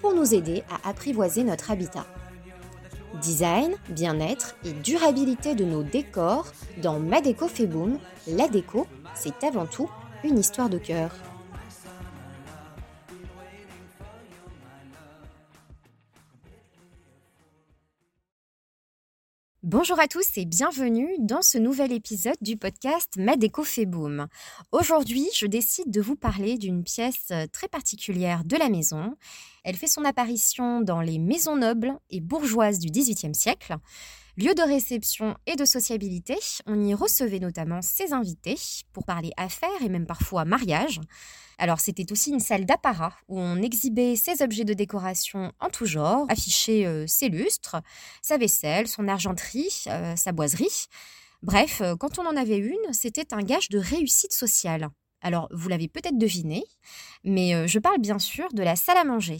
pour nous aider à apprivoiser notre habitat. Design, bien-être et durabilité de nos décors dans Ma Déco la déco, c'est avant tout une histoire de cœur. Bonjour à tous et bienvenue dans ce nouvel épisode du podcast Ma fait boom. Aujourd'hui, je décide de vous parler d'une pièce euh, très particulière de la maison. Elle fait son apparition dans les maisons nobles et bourgeoises du XVIIIe siècle. Lieu de réception et de sociabilité, on y recevait notamment ses invités pour parler affaires et même parfois mariage. Alors c'était aussi une salle d'apparat où on exhibait ses objets de décoration en tout genre, affichait euh, ses lustres, sa vaisselle, son argenterie, euh, sa boiserie. Bref, euh, quand on en avait une, c'était un gage de réussite sociale. Alors vous l'avez peut-être deviné, mais je parle bien sûr de la salle à manger.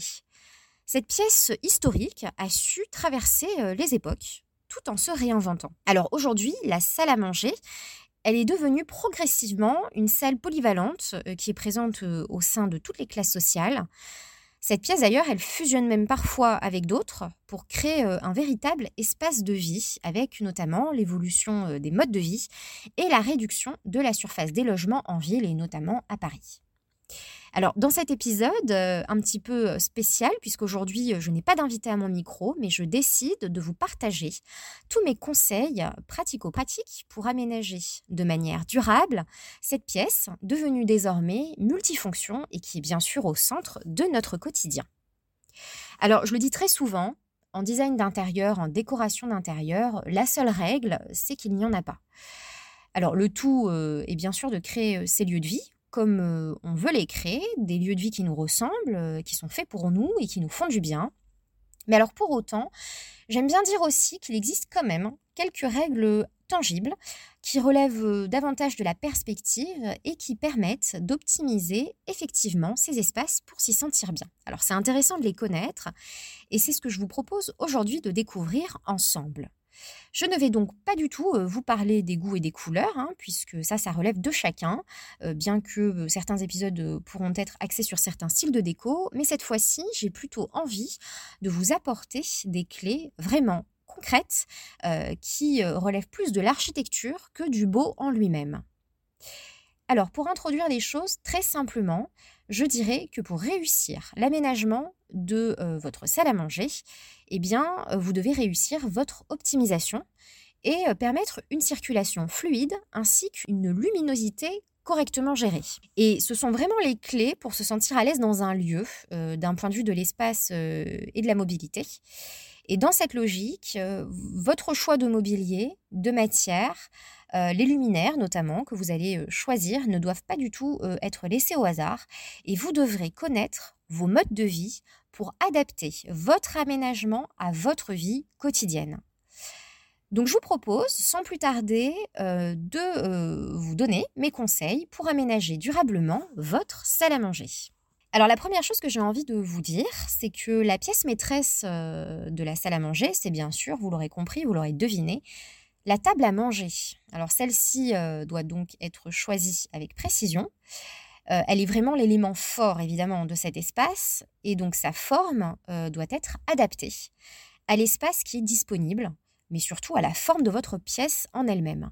Cette pièce historique a su traverser les époques, tout en se réinventant. Alors aujourd'hui, la salle à manger, elle est devenue progressivement une salle polyvalente euh, qui est présente euh, au sein de toutes les classes sociales. Cette pièce d'ailleurs, elle fusionne même parfois avec d'autres pour créer euh, un véritable espace de vie, avec notamment l'évolution des modes de vie et la réduction de la surface des logements en ville et notamment à Paris. Alors, dans cet épisode, euh, un petit peu euh, spécial, puisqu'aujourd'hui, euh, je n'ai pas d'invité à mon micro, mais je décide de vous partager tous mes conseils pratico-pratiques pour aménager de manière durable cette pièce, devenue désormais multifonction et qui est bien sûr au centre de notre quotidien. Alors, je le dis très souvent, en design d'intérieur, en décoration d'intérieur, la seule règle, c'est qu'il n'y en a pas. Alors, le tout est bien sûr de créer ces lieux de vie comme euh, on veut les créer, des lieux de vie qui nous ressemblent, euh, qui sont faits pour nous et qui nous font du bien. Mais alors pour autant, j'aime bien dire aussi qu'il existe quand même quelques règles tangibles qui relèvent euh, davantage de la perspective et qui permettent d'optimiser effectivement ces espaces pour s'y sentir bien. Alors c'est intéressant de les connaître et c'est ce que je vous propose aujourd'hui de découvrir ensemble. Je ne vais donc pas du tout vous parler des goûts et des couleurs, hein, puisque ça, ça relève de chacun, bien que certains épisodes pourront être axés sur certains styles de déco, mais cette fois-ci, j'ai plutôt envie de vous apporter des clés vraiment concrètes qui relèvent plus de l'architecture que du beau en lui-même. Alors, pour introduire les choses très simplement, je dirais que pour réussir l'aménagement de votre salle à manger, eh bien, vous devez réussir votre optimisation et permettre une circulation fluide ainsi qu'une luminosité correctement gérée. Et ce sont vraiment les clés pour se sentir à l'aise dans un lieu, d'un point de vue de l'espace et de la mobilité. Et dans cette logique, votre choix de mobilier, de matière, les luminaires notamment que vous allez choisir ne doivent pas du tout être laissés au hasard et vous devrez connaître vos modes de vie pour adapter votre aménagement à votre vie quotidienne. Donc je vous propose, sans plus tarder, de vous donner mes conseils pour aménager durablement votre salle à manger. Alors la première chose que j'ai envie de vous dire, c'est que la pièce maîtresse de la salle à manger, c'est bien sûr, vous l'aurez compris, vous l'aurez deviné, la table à manger. Alors celle-ci euh, doit donc être choisie avec précision. Euh, elle est vraiment l'élément fort évidemment de cet espace et donc sa forme euh, doit être adaptée à l'espace qui est disponible, mais surtout à la forme de votre pièce en elle-même.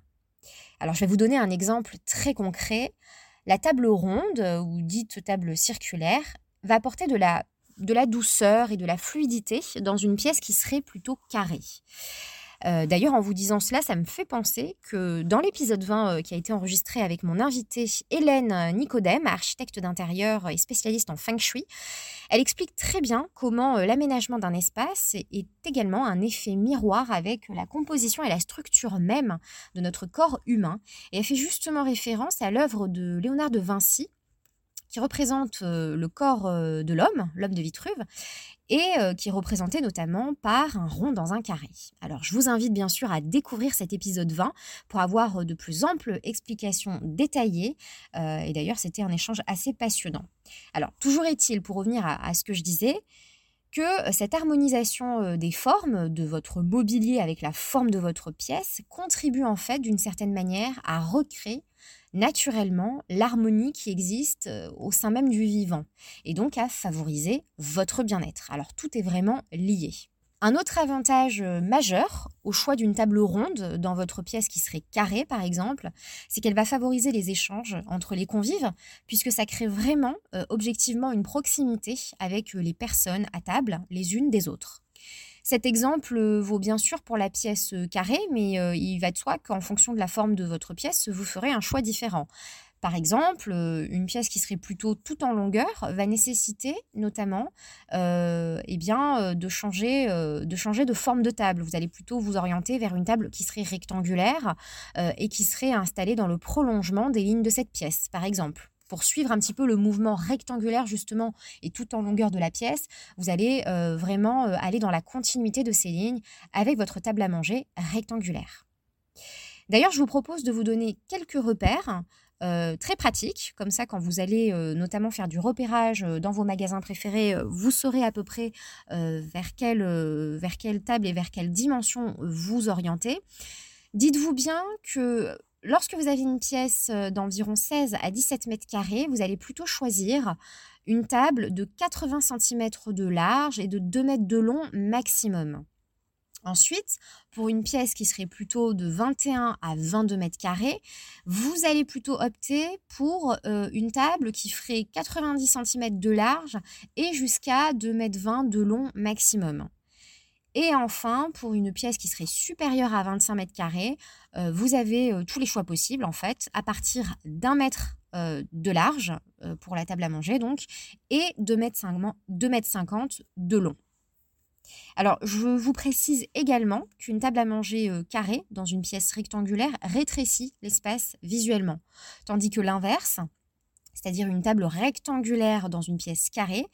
Alors je vais vous donner un exemple très concret. La table ronde ou dite table circulaire va apporter de la, de la douceur et de la fluidité dans une pièce qui serait plutôt carrée. Euh, d'ailleurs, en vous disant cela, ça me fait penser que dans l'épisode 20 euh, qui a été enregistré avec mon invitée Hélène Nicodème, architecte d'intérieur et spécialiste en feng shui, elle explique très bien comment euh, l'aménagement d'un espace est également un effet miroir avec la composition et la structure même de notre corps humain. Et elle fait justement référence à l'œuvre de Léonard de Vinci, qui représente le corps de l'homme, l'homme de Vitruve, et qui est représenté notamment par un rond dans un carré. Alors je vous invite bien sûr à découvrir cet épisode 20 pour avoir de plus amples explications détaillées, et d'ailleurs c'était un échange assez passionnant. Alors toujours est-il, pour revenir à ce que je disais, que cette harmonisation des formes de votre mobilier avec la forme de votre pièce contribue en fait d'une certaine manière à recréer naturellement l'harmonie qui existe au sein même du vivant et donc à favoriser votre bien-être. Alors tout est vraiment lié. Un autre avantage euh, majeur au choix d'une table ronde dans votre pièce qui serait carrée par exemple, c'est qu'elle va favoriser les échanges entre les convives puisque ça crée vraiment euh, objectivement une proximité avec euh, les personnes à table les unes des autres. Cet exemple vaut bien sûr pour la pièce carrée, mais il va de soi qu'en fonction de la forme de votre pièce, vous ferez un choix différent. Par exemple, euh, une pièce qui serait plutôt tout en longueur va nécessiter notamment euh, eh bien, euh, de changer de forme de table. Vous allez plutôt vous orienter vers une table qui serait rectangulaire et qui serait installée dans le prolongement des lignes de cette pièce, par exemple pour suivre un petit peu le mouvement rectangulaire justement et tout en longueur de la pièce, vous allez vraiment aller dans la continuité de ces lignes avec votre table à manger rectangulaire. D'ailleurs, je vous propose de vous donner quelques repères euh, très pratique. Comme ça, quand vous allez euh, notamment faire du repérage euh, dans vos magasins préférés, vous saurez à peu près vers, quelle, vers quelle table et vers quelle dimension vous orienter. Dites-vous bien que lorsque vous avez une pièce d'environ 16 à 17 mètres carrés, vous allez plutôt choisir une table de 80 cm de large et de 2 mètres de long maximum. Ensuite, pour une pièce qui serait plutôt de 21 à 22 mètres carrés, vous allez plutôt opter pour euh, une table qui ferait 90 cm de large et jusqu'à 2 mètres 20 de long maximum. Et enfin, pour une pièce qui serait supérieure à 25 mètres carrés, euh, vous avez euh, tous les choix possibles en fait, à partir d'un mètre de large pour la table à manger donc, et 2 mètres 50 de long. Alors, je vous précise également qu'une table à manger euh, carrée dans une pièce rectangulaire rétrécit l'espace visuellement, tandis que l'inverse, c'est-à-dire une table rectangulaire dans une pièce carrée,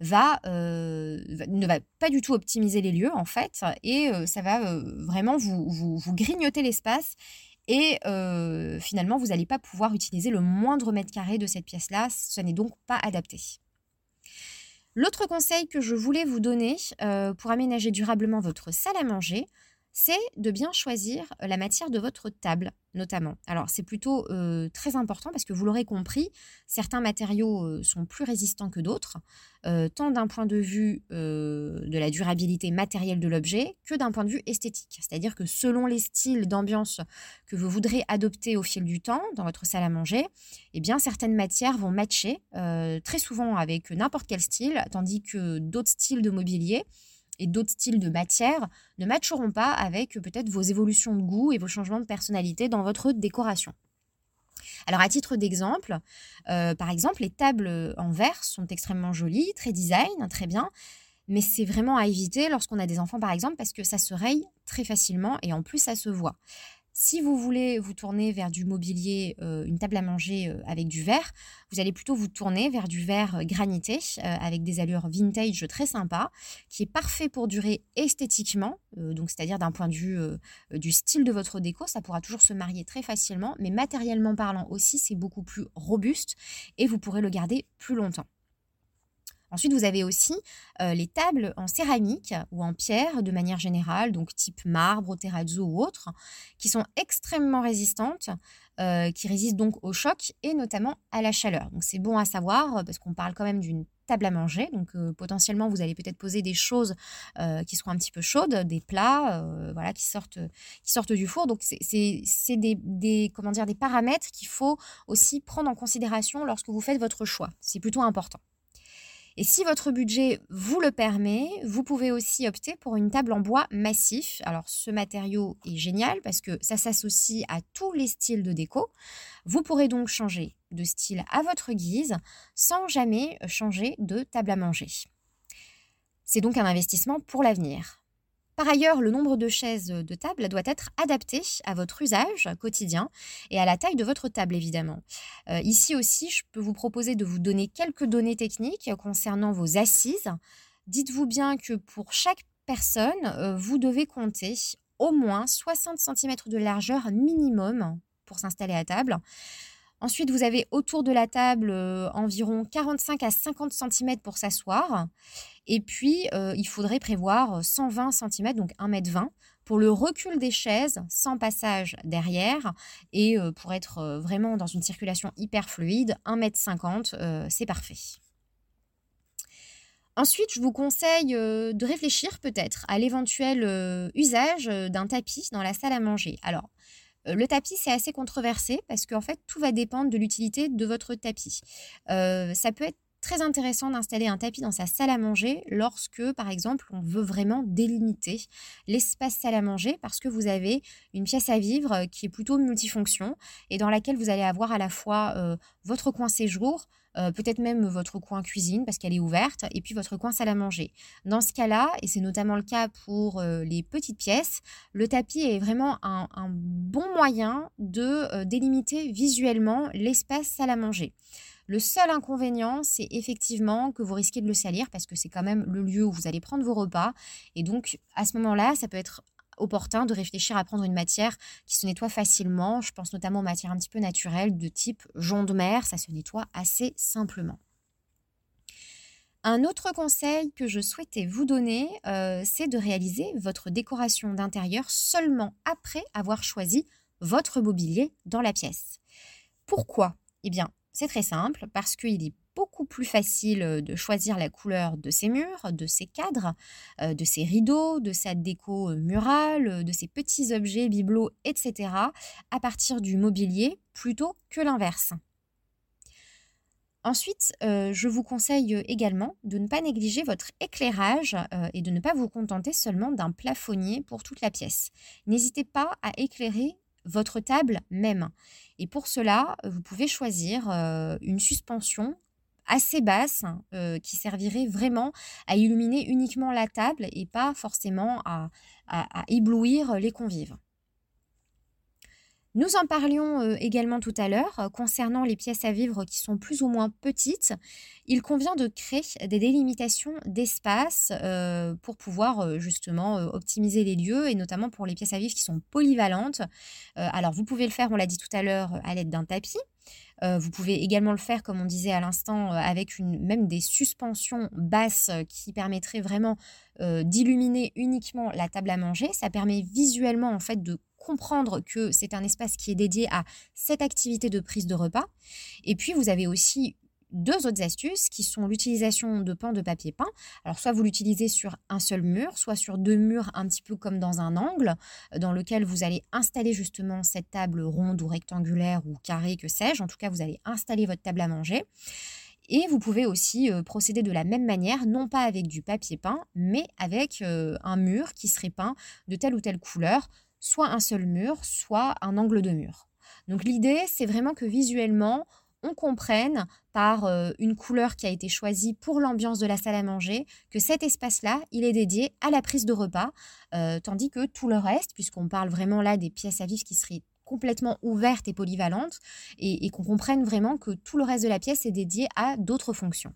va, euh, ne va pas du tout optimiser les lieux en fait, et euh, ça va vraiment vous, vous grignoter l'espace et finalement, vous n'allez pas pouvoir utiliser le moindre mètre carré de cette pièce-là. Ce n'est donc pas adapté. L'autre conseil que je voulais vous donner euh, pour aménager durablement votre salle à manger, c'est de bien choisir la matière de votre table, notamment. Alors, c'est plutôt euh, très important parce que vous l'aurez compris, certains matériaux euh, sont plus résistants que d'autres, euh, tant d'un point de vue de la durabilité matérielle de l'objet que d'un point de vue esthétique. C'est-à-dire que selon les styles d'ambiance que vous voudrez adopter au fil du temps dans votre salle à manger, eh certaines matières vont matcher très souvent avec n'importe quel style, tandis que d'autres styles de mobilier et d'autres styles de matière ne matcheront pas avec euh, peut-être vos évolutions de goût et vos changements de personnalité dans votre décoration. Alors à titre d'exemple, euh, par exemple, les tables en verre sont extrêmement jolies, très design, très bien, mais c'est vraiment à éviter lorsqu'on a des enfants par exemple parce que ça se raye très facilement et en plus ça se voit. Si vous voulez vous tourner vers du mobilier, euh, une table à manger euh, avec du verre, vous allez plutôt vous tourner vers du verre euh, granité avec des allures vintage très sympas, qui est parfait pour durer esthétiquement, donc c'est-à-dire d'un point de vue du style de votre déco, ça pourra toujours se marier très facilement, mais matériellement parlant aussi, c'est beaucoup plus robuste et vous pourrez le garder plus longtemps. Ensuite, vous avez aussi euh, les tables en céramique ou en pierre de manière générale, donc type marbre, terrazzo ou autre, qui sont extrêmement résistantes, euh, qui résistent donc au choc et notamment à la chaleur. Donc c'est bon à savoir euh, parce qu'on parle quand même d'une table à manger, donc potentiellement vous allez peut-être poser des choses qui seront un petit peu chaudes, des plats, voilà, qui sortent, qui sortent du four. Donc c'est des, des, comment dire, des paramètres qu'il faut aussi prendre en considération lorsque vous faites votre choix. C'est plutôt important. Et si votre budget vous le permet, vous pouvez aussi opter pour une table en bois massif. Alors ce matériau est génial parce que ça s'associe à tous les styles de déco. Vous pourrez donc changer de style à votre guise sans jamais changer de table à manger. C'est donc un investissement pour l'avenir. Par ailleurs, le nombre de chaises de table doit être adapté à votre usage quotidien et à la taille de votre table, évidemment. Euh, ici aussi, je peux vous proposer de vous donner quelques données techniques concernant vos assises. Dites-vous bien que pour chaque personne, euh, vous devez compter au moins 60 cm de largeur minimum pour s'installer à table. Ensuite, vous avez autour de la table euh, environ 45 à 50 cm pour s'asseoir. Et puis, euh, il faudrait prévoir 120 cm, donc 1,20 m, pour le recul des chaises sans passage derrière. Et euh, pour être vraiment dans une circulation hyper fluide, 1,50 m, c'est parfait. Ensuite, je vous conseille de réfléchir peut-être à l'éventuel usage d'un tapis dans la salle à manger. Alors, euh, le tapis, c'est assez controversé parce qu'en fait, tout va dépendre de l'utilité de votre tapis. Euh, ça peut être très intéressant d'installer un tapis dans sa salle à manger lorsque, par exemple, on veut vraiment délimiter l'espace salle à manger parce que vous avez une pièce à vivre qui est plutôt multifonction et dans laquelle vous allez avoir à la fois euh, votre coin séjour, euh, peut-être même votre coin cuisine parce qu'elle est ouverte, et puis votre coin salle à manger. Dans ce cas-là, et c'est notamment le cas pour euh, les petites pièces, le tapis est vraiment un, bon moyen de euh, délimiter visuellement l'espace salle à manger. Le seul inconvénient, c'est effectivement que vous risquez de le salir parce que c'est quand même le lieu où vous allez prendre vos repas. Et donc, à ce moment-là, ça peut être opportun de réfléchir à prendre une matière qui se nettoie facilement. Je pense notamment aux matières un petit peu naturelles de type jonc de mer, ça se nettoie assez simplement. Un autre conseil que je souhaitais vous donner, euh, c'est de réaliser votre décoration d'intérieur seulement après avoir choisi votre mobilier dans la pièce. Pourquoi? Eh bien, c'est très simple, parce qu'il est beaucoup plus facile euh, de choisir la couleur de ses murs, de ses cadres, euh, de ses rideaux, de sa déco euh, murale, de ses petits objets, bibelots, etc. à partir du mobilier plutôt que l'inverse. Ensuite, je vous conseille également de ne pas négliger votre éclairage et de ne pas vous contenter seulement d'un plafonnier pour toute la pièce. N'hésitez pas à éclairer votre table même. Et pour cela, vous pouvez choisir une suspension assez basse euh, qui servirait vraiment à illuminer uniquement la table et pas forcément à éblouir les convives. Nous en parlions euh, également tout à l'heure euh, concernant les pièces à vivre qui sont plus ou moins petites. Il convient de créer des délimitations d'espace euh, pour pouvoir justement optimiser les lieux et notamment pour les pièces à vivre qui sont polyvalentes. alors vous pouvez le faire, on l'a dit tout à l'heure, à l'aide d'un tapis. vous pouvez également le faire, comme on disait à l'instant, avec même des suspensions basses qui permettraient vraiment d'illuminer uniquement la table à manger. Ça permet visuellement en fait de comprendre que c'est un espace qui est dédié à cette activité de prise de repas. Et puis, vous avez aussi deux autres astuces qui sont l'utilisation de pans de papier peint. Alors soit vous l'utilisez sur un seul mur, soit sur deux murs un petit peu comme dans un angle dans lequel vous allez installer justement cette table ronde ou rectangulaire ou carrée que sais-je. En tout cas, vous allez installer votre table à manger. Et vous pouvez aussi euh, procéder de la même manière, non pas avec du papier peint, mais avec euh, un mur qui serait peint de telle ou telle couleur soit un seul mur, soit un angle de mur. Donc l'idée, c'est vraiment que visuellement, on comprenne par euh, une couleur qui a été choisie pour l'ambiance de la salle à manger que cet espace-là, il est dédié à la prise de repas, euh, tandis que tout le reste, puisqu'on parle vraiment là des pièces à vivre qui seraient complètement ouvertes et polyvalentes, et qu'on comprenne vraiment que tout le reste de la pièce est dédié à d'autres fonctions.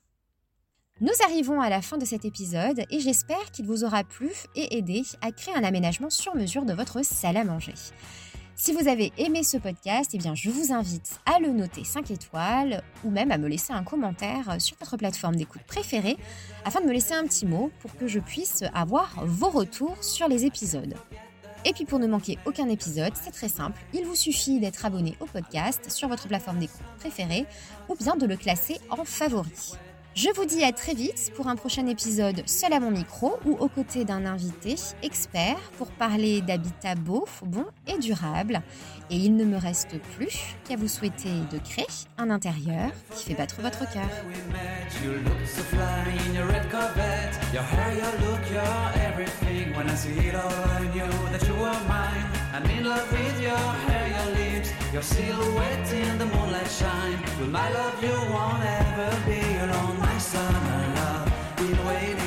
Nous arrivons à la fin de cet épisode et j'espère qu'il vous aura plu et aidé à créer un aménagement sur mesure de votre salle à manger. Si vous avez aimé ce podcast, eh bien je vous invite à le noter 5 étoiles ou même à me laisser un commentaire sur votre plateforme d'écoute préférée afin de me laisser un petit mot pour que je puisse avoir vos retours sur les épisodes. Et puis pour ne manquer aucun épisode, c'est très simple, il vous suffit d'être abonné au podcast sur votre plateforme d'écoute préférée ou bien de le classer en favori. Je vous dis à très vite pour un prochain épisode seul à mon micro ou aux côtés d'un invité expert pour parler d'habitat beau, bon et durable. Et il ne me reste plus qu'à vous souhaiter de créer un intérieur qui fait battre votre cœur. I'm in love with your hair, your lips, your silhouette in the moonlight shine. With my love, you won't ever be alone. My summer love, been waiting.